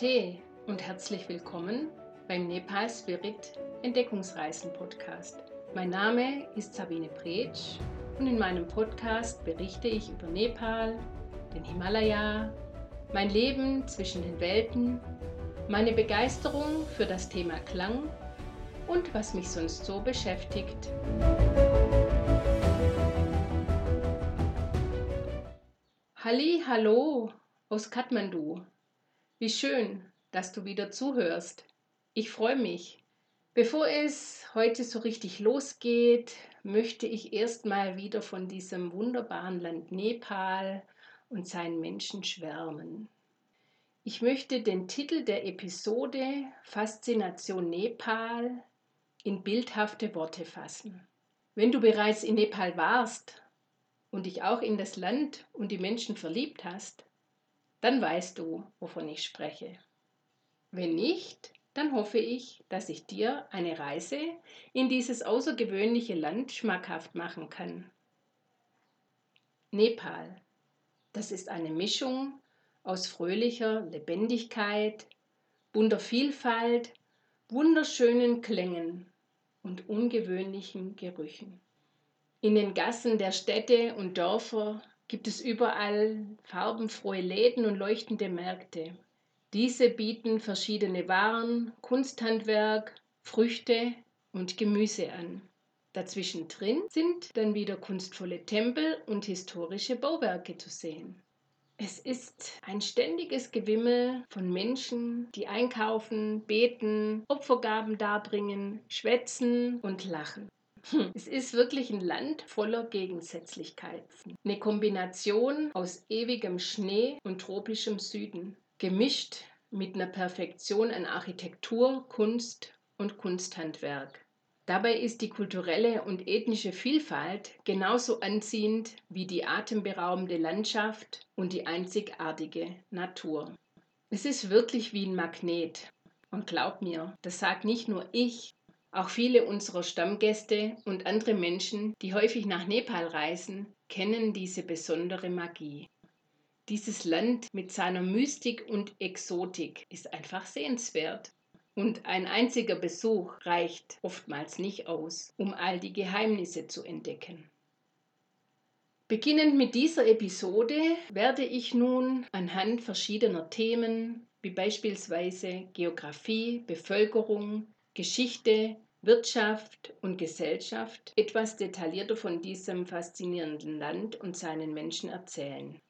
Namaste und herzlich willkommen beim Nepal Spirit Entdeckungsreisen Podcast. Mein Name ist Sabine Pretsch und in meinem Podcast berichte ich über Nepal, den Himalaya, mein Leben zwischen den Welten, meine Begeisterung für das Thema Klang und was mich sonst so beschäftigt. Halli, hallo aus Kathmandu. Wie schön, dass du wieder zuhörst. Ich freue mich. Bevor es heute so richtig losgeht, möchte ich erstmal wieder von diesem wunderbaren Land Nepal und seinen Menschen schwärmen. Ich möchte den Titel der Episode Faszination Nepal in bildhafte Worte fassen. Wenn du bereits in Nepal warst und dich auch in das Land und die Menschen verliebt hast, dann weißt du, wovon ich spreche. Wenn nicht, dann hoffe ich, dass ich dir eine Reise in dieses außergewöhnliche Land schmackhaft machen kann. Nepal. Das ist eine Mischung aus fröhlicher Lebendigkeit, bunter Vielfalt, wunderschönen Klängen und ungewöhnlichen Gerüchen. In den Gassen der Städte und Dörfer gibt es überall farbenfrohe Läden und leuchtende Märkte. Diese bieten verschiedene Waren, Kunsthandwerk, Früchte und Gemüse an. Dazwischen drin sind dann wieder kunstvolle Tempel und historische Bauwerke zu sehen. Es ist ein ständiges Gewimmel von Menschen, die einkaufen, beten, Opfergaben darbringen, schwätzen und lachen. Hm. Es ist wirklich ein Land voller Gegensätzlichkeiten. Eine Kombination aus ewigem Schnee und tropischem Süden, gemischt mit einer Perfektion an Architektur, Kunst und Kunsthandwerk. Dabei ist die kulturelle und ethnische Vielfalt genauso anziehend wie die atemberaubende Landschaft und die einzigartige Natur. Es ist wirklich wie ein Magnet. Und glaub mir, das sagt nicht nur ich, auch viele unserer Stammgäste und andere Menschen, die häufig nach Nepal reisen, kennen diese besondere Magie. Dieses Land mit seiner Mystik und Exotik ist einfach sehenswert. Und ein einziger Besuch reicht oftmals nicht aus, um all die Geheimnisse zu entdecken. Beginnend mit dieser Episode werde ich nun anhand verschiedener Themen wie beispielsweise Geographie, Bevölkerung, Geschichte, Wirtschaft und Gesellschaft etwas detaillierter von diesem faszinierenden Land und seinen Menschen erzählen.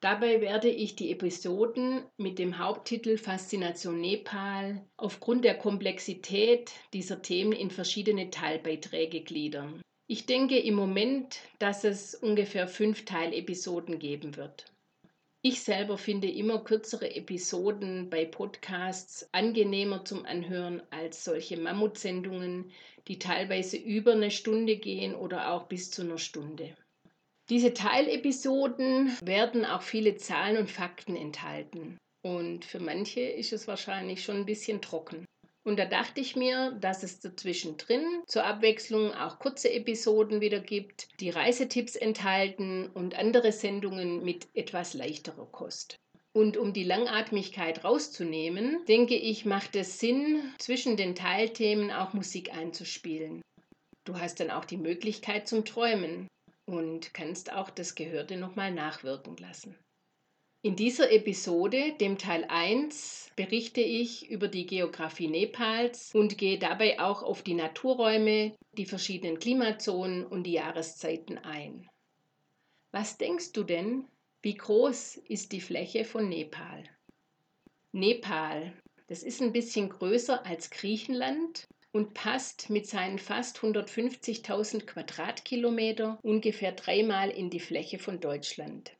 Dabei werde ich die Episoden mit dem Haupttitel Faszination Nepal aufgrund der Komplexität dieser Themen in verschiedene Teilbeiträge gliedern. Ich denke im Moment, dass es ungefähr fünf Teilepisoden geben wird. Ich selber finde immer kürzere Episoden bei Podcasts angenehmer zum Anhören als solche Mammutsendungen, die teilweise über eine Stunde gehen oder auch bis zu einer Stunde. Diese Teilepisoden werden auch viele Zahlen und Fakten enthalten. Und für manche ist es wahrscheinlich schon ein bisschen trocken. Und da dachte ich mir, dass es dazwischen drin zur Abwechslung auch kurze Episoden wieder gibt, die Reisetipps enthalten und andere Sendungen mit etwas leichterer Kost. Und um die Langatmigkeit rauszunehmen, denke ich, macht es Sinn, zwischen den Teilthemen auch Musik einzuspielen. Du hast dann auch die Möglichkeit zum Träumen und kannst auch das Gehörte nochmal nachwirken lassen. In dieser Episode, dem Teil 1, berichte ich über die Geografie Nepals und gehe dabei auch auf die Naturräume, die verschiedenen Klimazonen und die Jahreszeiten ein. Was denkst du denn, wie groß ist die Fläche von Nepal? Nepal, das ist ein bisschen größer als Griechenland und passt mit seinen fast 150.000 Quadratkilometer ungefähr dreimal in die Fläche von Deutschland.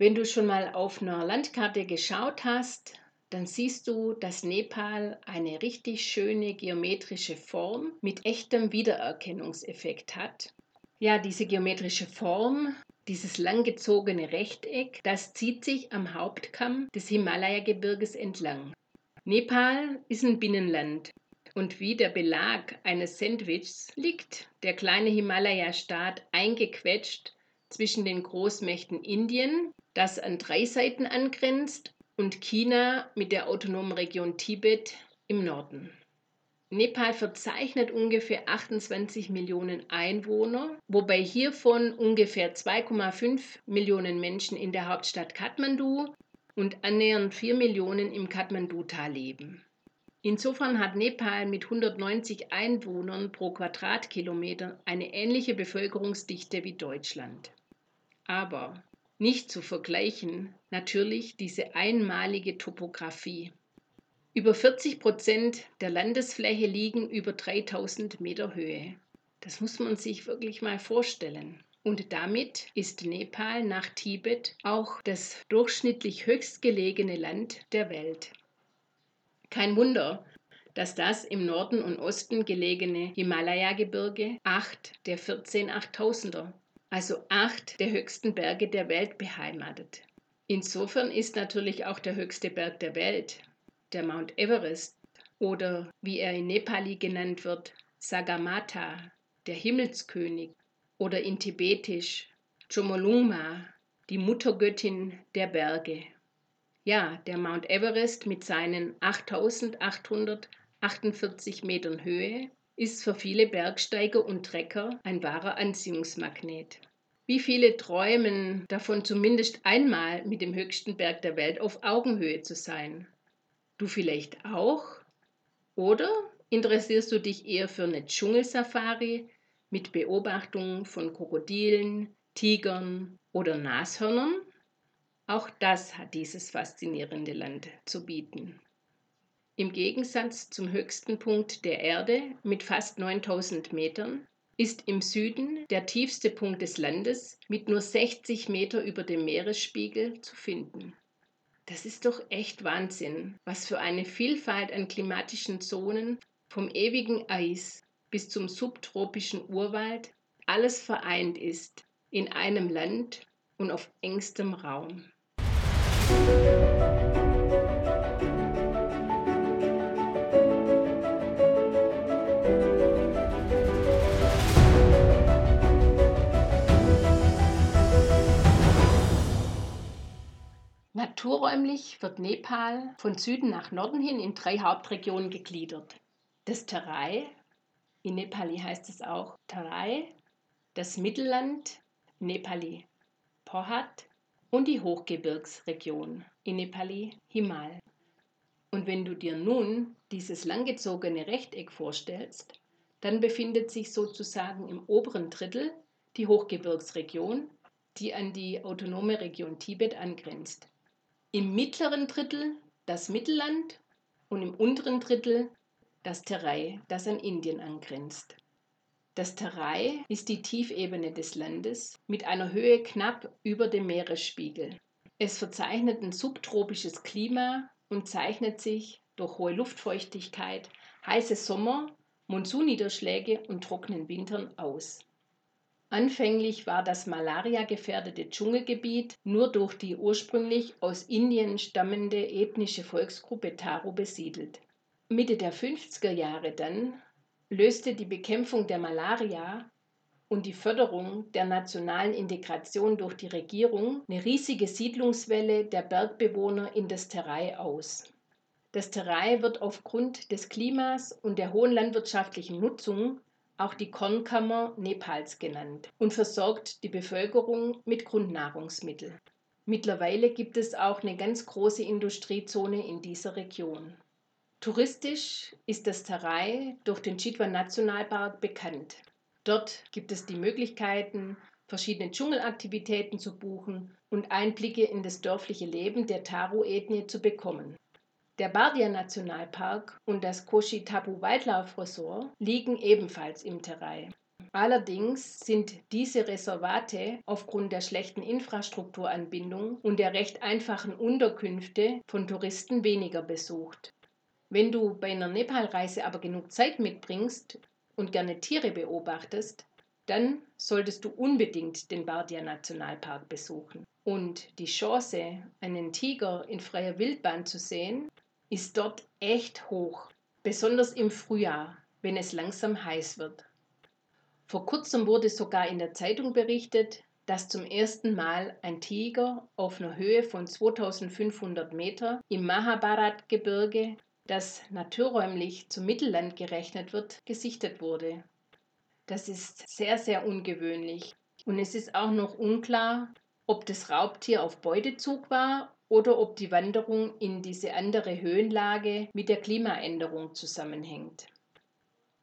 Wenn du schon mal auf einer Landkarte geschaut hast, dann siehst du, dass Nepal eine richtig schöne geometrische Form mit echtem Wiedererkennungseffekt hat. Ja, diese geometrische Form, dieses langgezogene Rechteck, das zieht sich am Hauptkamm des Himalaya-Gebirges entlang. Nepal ist ein Binnenland und wie der Belag eines Sandwichs liegt der kleine Himalaya-Staat eingequetscht zwischen den Großmächten Indien, das an drei Seiten angrenzt, und China mit der autonomen Region Tibet im Norden. Nepal verzeichnet ungefähr 28 Millionen Einwohner, wobei hiervon ungefähr 2,5 Millionen Menschen in der Hauptstadt Kathmandu und annähernd 4 Millionen im Kathmandu-Tal leben. Insofern hat Nepal mit 190 Einwohnern pro Quadratkilometer eine ähnliche Bevölkerungsdichte wie Deutschland. Aber nicht zu vergleichen natürlich diese einmalige Topographie. Über 40 Prozent der Landesfläche liegen über 3000 Meter Höhe. Das muss man sich wirklich mal vorstellen. Und damit ist Nepal nach Tibet auch das durchschnittlich höchstgelegene Land der Welt. Kein Wunder, dass das im Norden und Osten gelegene Himalaya-Gebirge acht der 14 Achttausender, also acht der höchsten Berge der Welt beheimatet. Insofern ist natürlich auch der höchste Berg der Welt, der Mount Everest oder wie er in Nepali genannt wird, Sagamata, der Himmelskönig oder in Tibetisch Chomolungma, die Muttergöttin der Berge. Ja, der Mount Everest mit seinen 8848 Metern Höhe ist für viele Bergsteiger und Trecker ein wahrer Anziehungsmagnet. Wie viele träumen davon, zumindest einmal mit dem höchsten Berg der Welt auf Augenhöhe zu sein? Du vielleicht auch? Oder interessierst du dich eher für eine Dschungelsafari mit Beobachtung von Krokodilen, Tigern oder Nashörnern? Auch das hat dieses faszinierende Land zu bieten. Im Gegensatz zum höchsten Punkt der Erde mit fast 9000 Metern ist im Süden der tiefste Punkt des Landes mit nur 60 Meter über dem Meeresspiegel zu finden. Das ist doch echt Wahnsinn, was für eine Vielfalt an klimatischen Zonen vom ewigen Eis bis zum subtropischen Urwald alles vereint ist in einem Land und auf engstem Raum. Naturräumlich wird Nepal von Süden nach Norden hin in drei Hauptregionen gegliedert. Das Terai, in Nepali heißt es auch Terai, das Mittelland, Nepali Pohat und die Hochgebirgsregion, in Nepali Himal. Und wenn du dir nun dieses langgezogene Rechteck vorstellst, dann befindet sich sozusagen im oberen Drittel die Hochgebirgsregion, die an die autonome Region Tibet angrenzt. Im mittleren Drittel das Mittelland und im unteren Drittel das Terai, das an Indien angrenzt. Das Terai ist die Tiefebene des Landes mit einer Höhe knapp über dem Meeresspiegel. Es verzeichnet ein subtropisches Klima und zeichnet sich durch hohe Luftfeuchtigkeit, heiße Sommer, Monsunniederschläge und trockenen Wintern aus. Anfänglich war das malariagefährdete Dschungelgebiet nur durch die ursprünglich aus Indien stammende ethnische Volksgruppe Taro besiedelt. Mitte der 50er Jahre dann löste die Bekämpfung der Malaria und die Förderung der nationalen Integration durch die Regierung eine riesige Siedlungswelle der Bergbewohner in das Terai aus. Das Terai wird aufgrund des Klimas und der hohen landwirtschaftlichen Nutzung auch die Kornkammer Nepals genannt, und versorgt die Bevölkerung mit Grundnahrungsmitteln. Mittlerweile gibt es auch eine ganz große Industriezone in dieser Region. Touristisch ist das Tarai durch den Chitwan Nationalpark bekannt. Dort gibt es die Möglichkeiten, verschiedene Dschungelaktivitäten zu buchen und Einblicke in das dörfliche Leben der Taro-Ethnie zu bekommen. Der Bardia-Nationalpark und das Koshi-Tapu Wildlife Resort liegen ebenfalls im Terai. Allerdings sind diese Reservate aufgrund der schlechten Infrastrukturanbindung und der recht einfachen Unterkünfte von Touristen weniger besucht. Wenn du bei einer Nepalreise aber genug Zeit mitbringst und gerne Tiere beobachtest, dann solltest du unbedingt den Bardia Nationalpark besuchen. Und die Chance, einen Tiger in freier Wildbahn zu sehen, ist dort echt hoch, besonders im Frühjahr, wenn es langsam heiß wird. Vor kurzem wurde sogar in der Zeitung berichtet, dass zum ersten Mal ein Tiger auf einer Höhe von 2500 Meter im Mahabharat-Gebirge, das naturräumlich zum Mittelland gerechnet wird, gesichtet wurde. Das ist sehr, sehr ungewöhnlich. Und es ist auch noch unklar, ob das Raubtier auf Beutezug war oder ob die Wanderung in diese andere Höhenlage mit der Klimaänderung zusammenhängt.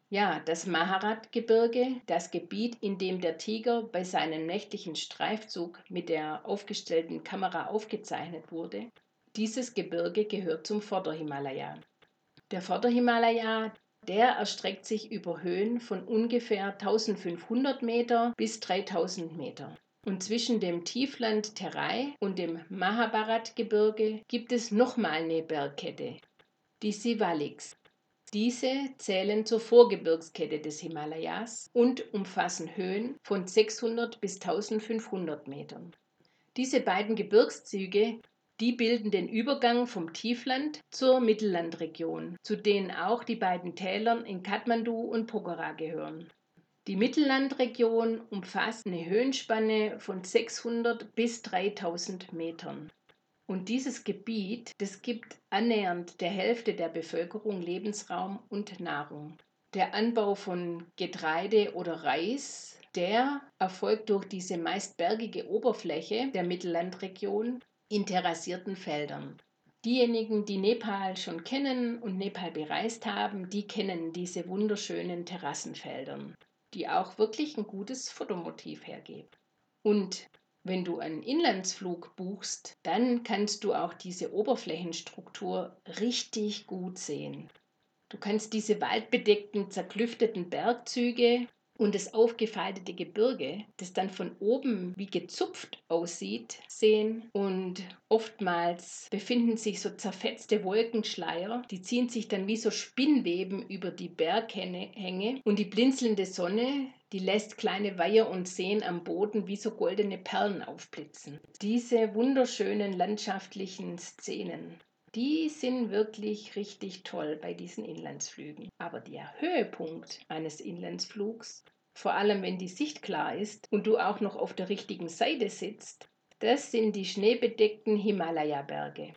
Ja, das Maharat-Gebirge, das Gebiet, in dem der Tiger bei seinem nächtlichen Streifzug mit der aufgestellten Kamera aufgezeichnet wurde, dieses Gebirge gehört zum Vorderhimalaya. Der Vorderhimalaya, der erstreckt sich über Höhen von ungefähr 1500 Meter bis 3000 Meter. Und zwischen dem Tiefland Terai und dem Mahabharat-Gebirge gibt es nochmal eine Bergkette, die Sivaliks. Diese zählen zur Vorgebirgskette des Himalayas und umfassen Höhen von 600 bis 1500 Metern. Diese beiden Gebirgszüge, die bilden den Übergang vom Tiefland zur Mittellandregion, zu denen auch die beiden Tälern in Kathmandu und Pokhara gehören. Die Mittellandregion umfasst eine Höhenspanne von 600 bis 3000 Metern. Und dieses Gebiet, das gibt annähernd der Hälfte der Bevölkerung Lebensraum und Nahrung. Der Anbau von Getreide oder Reis, der erfolgt durch diese meist bergige Oberfläche der Mittellandregion in terrassierten Feldern. Diejenigen, die Nepal schon kennen und Nepal bereist haben, die kennen diese wunderschönen Terrassenfeldern, die auch wirklich ein gutes Fotomotiv hergeben. Und wenn du einen Inlandsflug buchst, dann kannst du auch diese Oberflächenstruktur richtig gut sehen. Du kannst diese waldbedeckten, zerklüfteten Bergzüge und das aufgefaltete Gebirge, das dann von oben wie gezupft aussieht, sehen. Und oftmals befinden sich so zerfetzte Wolkenschleier, die ziehen sich dann wie so Spinnweben über die Berghänge und die blinzelnde Sonne, die lässt kleine Weiher und Seen am Boden wie so goldene Perlen aufblitzen. Diese wunderschönen landschaftlichen Szenen die sind wirklich richtig toll bei diesen Inlandsflügen. Aber der Höhepunkt eines Inlandsflugs, vor allem wenn die Sicht klar ist und du auch noch auf der richtigen Seite sitzt, das sind die schneebedeckten Himalaya-Berge.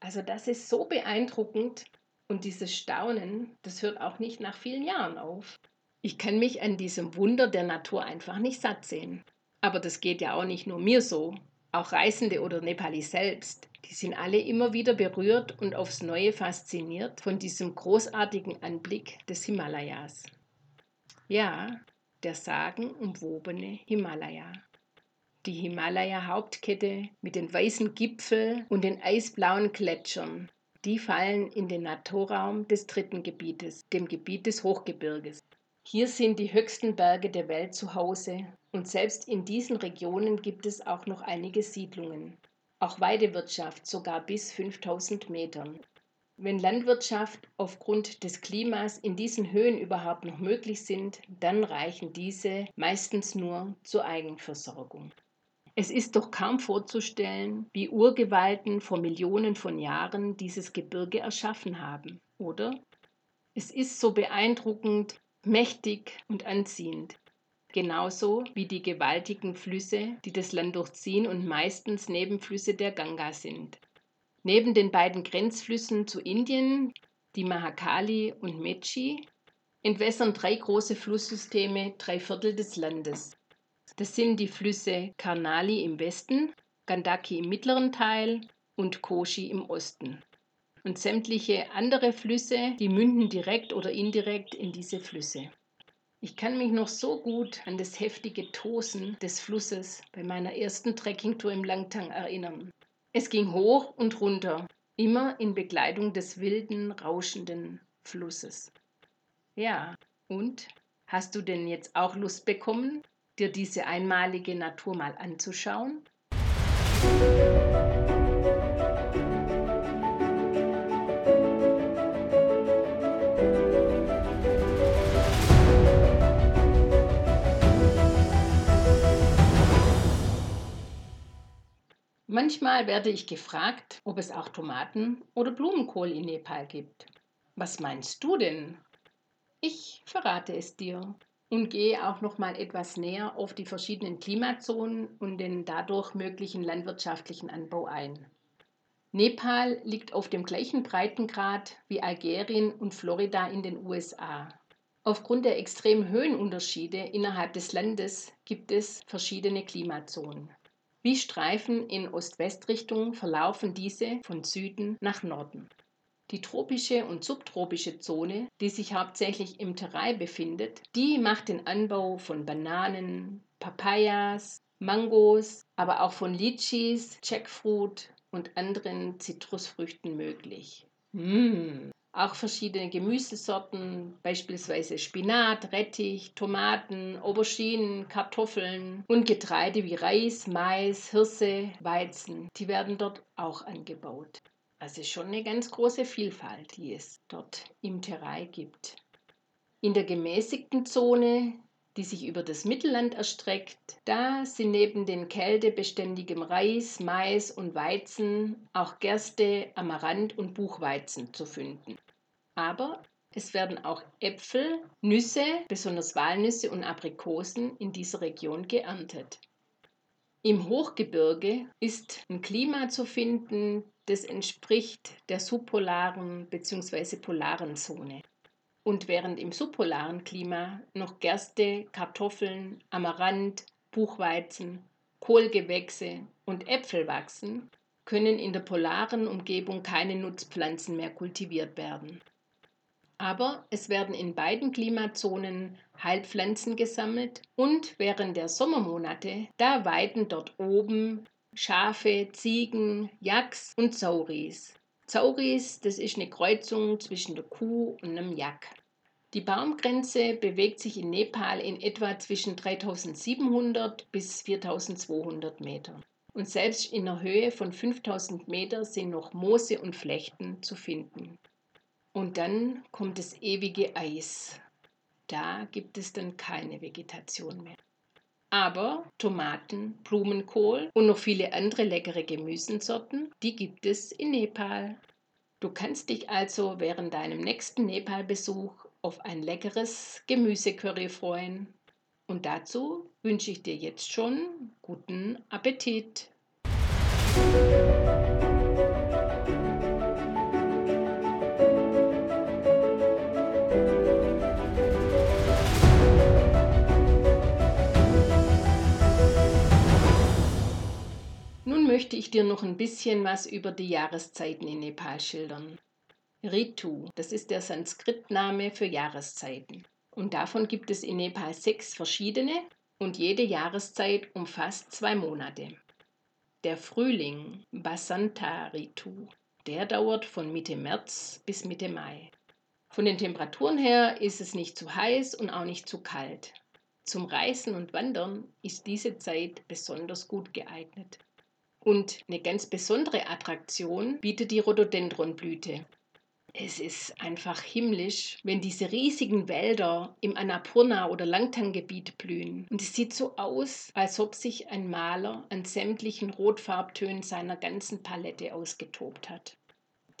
Also das ist so beeindruckend und dieses Staunen, das hört auch nicht nach vielen Jahren auf. Ich kann mich an diesem Wunder der Natur einfach nicht satt sehen. Aber das geht ja auch nicht nur mir so. Auch Reisende oder Nepalis selbst, die sind alle immer wieder berührt und aufs Neue fasziniert von diesem großartigen Anblick des Himalayas. Ja, der sagenumwobene Himalaya. Die Himalaya-Hauptkette mit den weißen Gipfeln und den eisblauen Gletschern, die fallen in den Naturraum des dritten Gebietes, dem Gebiet des Hochgebirges. Hier sind die höchsten Berge der Welt zu Hause und selbst in diesen Regionen gibt es auch noch einige Siedlungen. Auch Weidewirtschaft sogar bis 5000 Metern. Wenn Landwirtschaft aufgrund des Klimas in diesen Höhen überhaupt noch möglich sind, dann reichen diese meistens nur zur Eigenversorgung. Es ist doch kaum vorzustellen, wie Urgewalten vor Millionen von Jahren dieses Gebirge erschaffen haben, oder? Es ist so beeindruckend, mächtig und anziehend. Genauso wie die gewaltigen Flüsse, die das Land durchziehen und meistens Nebenflüsse der Ganga sind. Neben den beiden Grenzflüssen zu Indien, die Mahakali und Mechi, entwässern drei große Flusssysteme drei Viertel des Landes. Das sind die Flüsse Karnali im Westen, Gandaki im mittleren Teil und Koshi im Osten und sämtliche andere Flüsse, die münden direkt oder indirekt in diese Flüsse. Ich kann mich noch so gut an das heftige Tosen des Flusses bei meiner ersten Trekkingtour im Langtang erinnern. Es ging hoch und runter, immer in Begleitung des wilden, rauschenden Flusses. Ja, und hast du denn jetzt auch Lust bekommen, dir diese einmalige Natur mal anzuschauen? Manchmal werde ich gefragt, ob es auch Tomaten oder Blumenkohl in Nepal gibt. Was meinst du denn? Ich verrate es dir. und gehe auch noch mal etwas näher auf die verschiedenen Klimazonen und den dadurch möglichen landwirtschaftlichen Anbau ein. Nepal liegt auf dem gleichen Breitengrad wie Algerien und Florida in den USA. Aufgrund der extremen Höhenunterschiede innerhalb des Landes gibt es verschiedene Klimazonen. Wie Streifen in Ost-West-Richtung verlaufen diese von Süden nach Norden. Die tropische und subtropische Zone, die sich hauptsächlich im Terai befindet, die macht den Anbau von Bananen, Papayas, Mangos, aber auch von Litchis, Jackfruit und anderen Zitrusfrüchten möglich. Mmh. Auch verschiedene Gemüsesorten, beispielsweise Spinat, Rettich, Tomaten, Auberginen, Kartoffeln und Getreide wie Reis, Mais, Hirse, Weizen, die werden dort auch angebaut. Also schon eine ganz große Vielfalt, die es dort im Terai gibt. In der gemäßigten Zone, die sich über das Mittelland erstreckt, da sind neben den kältebeständigem Reis, Mais und Weizen auch Gerste, Amaranth und Buchweizen zu finden. Aber es werden auch Äpfel, Nüsse, besonders Walnüsse und Aprikosen in dieser Region geerntet. Im Hochgebirge ist ein Klima zu finden, das entspricht der subpolaren bzw. polaren Zone. Und während im subpolaren Klima noch Gerste, Kartoffeln, Amaranth, Buchweizen, Kohlgewächse und Äpfel wachsen, können in der polaren Umgebung keine Nutzpflanzen mehr kultiviert werden. Aber es werden in beiden Klimazonen Heilpflanzen gesammelt und während der Sommermonate, da weiden dort oben Schafe, Ziegen, Yaks und Sauris. Sauris, das ist eine Kreuzung zwischen der Kuh und einem Yak. Die Baumgrenze bewegt sich in Nepal in etwa zwischen 3700 bis 4200 Meter. Und selbst in der Höhe von 5000 Meter sind noch Moose und Flechten zu finden. Und dann kommt das ewige Eis. Da gibt es dann keine Vegetation mehr. Aber Tomaten, Blumenkohl und noch viele andere leckere Gemüsensorten, die gibt es in Nepal. Du kannst dich also während deinem nächsten Nepal-Besuch auf ein leckeres Gemüsecurry freuen. Und dazu wünsche ich dir jetzt schon guten Appetit. möchte ich dir noch ein bisschen was über die Jahreszeiten in Nepal schildern. Ritu, das ist der Sanskritname für Jahreszeiten. Und davon gibt es in Nepal sechs verschiedene und jede Jahreszeit umfasst zwei Monate. Der Frühling, Basanta Ritu, der dauert von Mitte März bis Mitte Mai. Von den Temperaturen her ist es nicht zu heiß und auch nicht zu kalt. Zum Reisen und Wandern ist diese Zeit besonders gut geeignet. Und eine ganz besondere Attraktion bietet die Rhododendronblüte. Es ist einfach himmlisch, wenn diese riesigen Wälder im Annapurna- oder Langtang-Gebiet blühen. Und es sieht so aus, als ob sich ein Maler an sämtlichen Rotfarbtönen seiner ganzen Palette ausgetobt hat.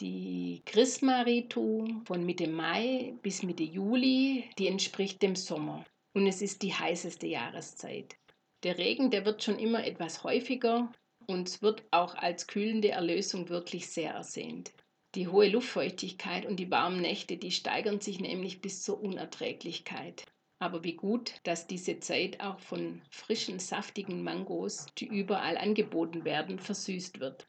Die Christma-Ritu von Mitte Mai bis Mitte Juli, die entspricht dem Sommer. Und es ist die heißeste Jahreszeit. Der Regen, der wird schon immer etwas häufiger und wird auch als kühlende Erlösung wirklich sehr ersehnt. Die hohe Luftfeuchtigkeit und die warmen Nächte, die steigern sich nämlich bis zur Unerträglichkeit. Aber wie gut, dass diese Zeit auch von frischen, saftigen Mangos, die überall angeboten werden, versüßt wird.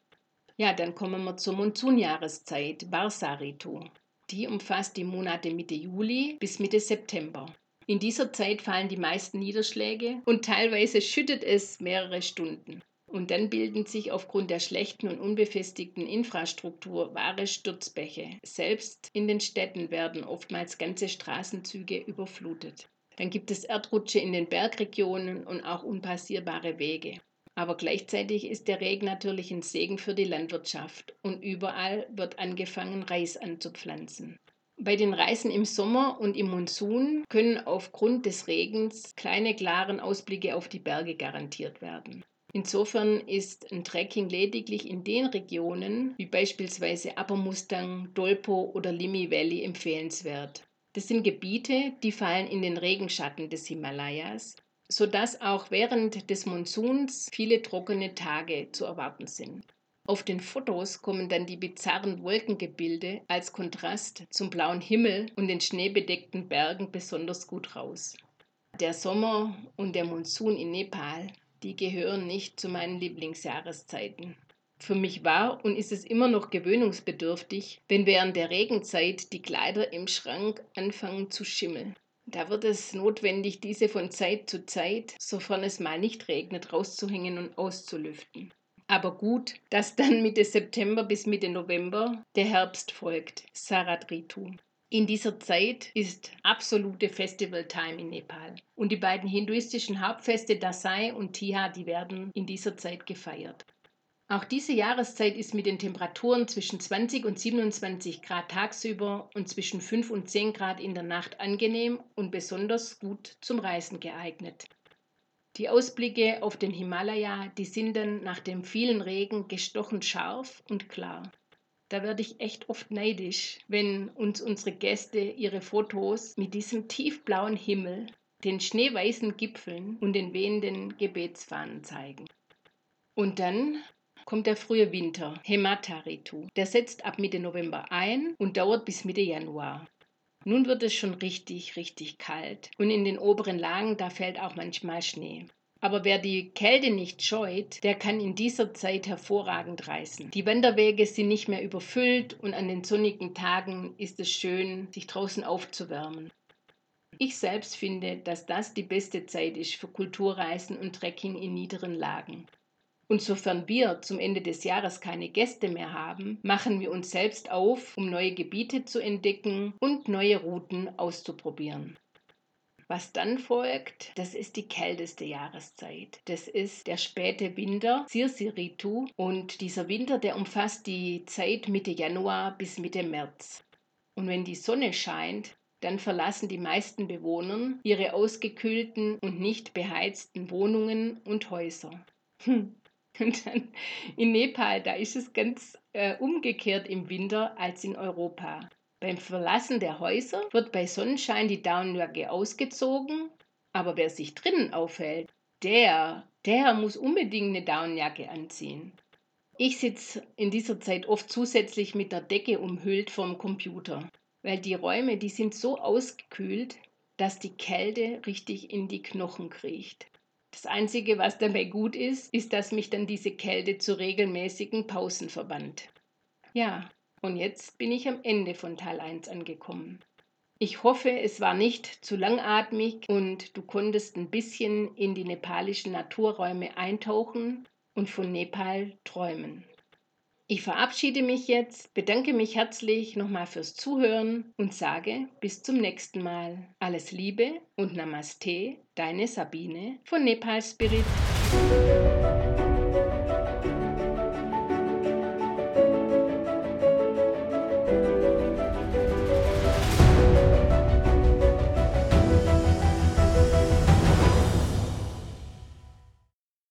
Ja, dann kommen wir zur Monsunjahreszeit, Barsaritu. Die umfasst die Monate Mitte Juli bis Mitte September. In dieser Zeit fallen die meisten Niederschläge und teilweise schüttet es mehrere Stunden. Und dann bilden sich aufgrund der schlechten und unbefestigten Infrastruktur wahre Sturzbäche. Selbst in den Städten werden oftmals ganze Straßenzüge überflutet. Dann gibt es Erdrutsche in den Bergregionen und auch unpassierbare Wege. Aber gleichzeitig ist der Regen natürlich ein Segen für die Landwirtschaft und überall wird angefangen, Reis anzupflanzen. Bei den Reisen im Sommer und im Monsun können aufgrund des Regens kleine klaren Ausblicke auf die Berge garantiert werden. Insofern ist ein Trekking lediglich in den Regionen, wie beispielsweise Upper Mustang, Dolpo oder Limi Valley, empfehlenswert. Das sind Gebiete, die fallen in den Regenschatten des Himalayas, sodass auch während des Monsuns viele trockene Tage zu erwarten sind. Auf den Fotos kommen dann die bizarren Wolkengebilde als Kontrast zum blauen Himmel und den schneebedeckten Bergen besonders gut raus. Der Sommer und der Monsun in Nepal, die gehören nicht zu meinen Lieblingsjahreszeiten. Für mich war und ist es immer noch gewöhnungsbedürftig, wenn während der Regenzeit die Kleider im Schrank anfangen zu schimmeln. Da wird es notwendig, diese von Zeit zu Zeit, sofern es mal nicht regnet, rauszuhängen und auszulüften. Aber gut, dass dann Mitte September bis Mitte November der Herbst folgt, Saradritu. In dieser Zeit ist absolute Festival-Time in Nepal. Und die beiden hinduistischen Hauptfeste Dasai und Tiha, die werden in dieser Zeit gefeiert. Auch diese Jahreszeit ist mit den Temperaturen zwischen 20 und 27 Grad tagsüber und zwischen 5 und 10 Grad in der Nacht angenehm und besonders gut zum Reisen geeignet. Die Ausblicke auf den Himalaya, die sind dann nach dem vielen Regen gestochen scharf und klar. Da werde ich echt oft neidisch, wenn uns unsere Gäste ihre Fotos mit diesem tiefblauen Himmel, den schneeweißen Gipfeln und den wehenden Gebetsfahnen zeigen. Und dann kommt der frühe Winter, Hemataritu. Der setzt ab Mitte November ein und dauert bis Mitte Januar. Nun wird es schon richtig, richtig kalt und in den oberen Lagen, da fällt auch manchmal Schnee. Aber wer die Kälte nicht scheut, der kann in dieser Zeit hervorragend reisen. Die Wanderwege sind nicht mehr überfüllt und an den sonnigen Tagen ist es schön, sich draußen aufzuwärmen. Ich selbst finde, dass das die beste Zeit ist für Kulturreisen und Trekking in niederen Lagen. Und sofern wir zum Ende des Jahres keine Gäste mehr haben, machen wir uns selbst auf, um neue Gebiete zu entdecken und neue Routen auszuprobieren. Was dann folgt, das ist die kälteste Jahreszeit. Das ist der späte Winter, Sirsiritu. Und dieser Winter, der umfasst die Zeit Mitte Januar bis Mitte März. Und wenn die Sonne scheint, dann verlassen die meisten Bewohner ihre ausgekühlten und nicht beheizten Wohnungen und Häuser. Hm. Und dann in Nepal, da ist es ganz äh, umgekehrt im Winter als in Europa. Beim Verlassen der Häuser wird bei Sonnenschein die Daunenjacke ausgezogen, aber wer sich drinnen aufhält, der, der muss unbedingt eine Daunenjacke anziehen. Ich sitze in dieser Zeit oft zusätzlich mit der Decke umhüllt vorm Computer, weil die Räume, die sind so ausgekühlt, dass die Kälte richtig in die Knochen kriecht. Das Einzige, was dabei gut ist, ist, dass mich dann diese Kälte zu regelmäßigen Pausen verband. Ja, und jetzt bin ich am Ende von Teil 1 angekommen. Ich hoffe, es war nicht zu langatmig und du konntest ein bisschen in die nepalischen Naturräume eintauchen und von Nepal träumen. Ich verabschiede mich jetzt, bedanke mich herzlich nochmal fürs Zuhören und sage bis zum nächsten Mal. Alles Liebe und Namaste, deine Sabine von Nepal Spirit.